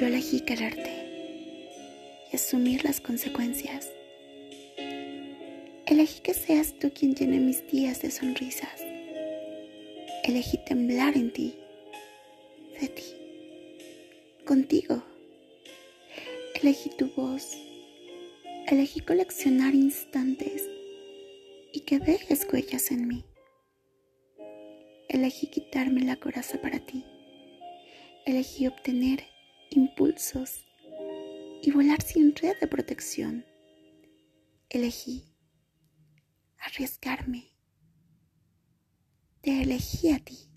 Yo elegí quererte y asumir las consecuencias. Elegí que seas tú quien llene mis días de sonrisas. Elegí temblar en ti, de ti, contigo. Elegí tu voz. Elegí coleccionar instantes y que dejes huellas en mí. Elegí quitarme la coraza para ti. Elegí obtener impulsos y volar sin red de protección. Elegí arriesgarme. Te elegí a ti.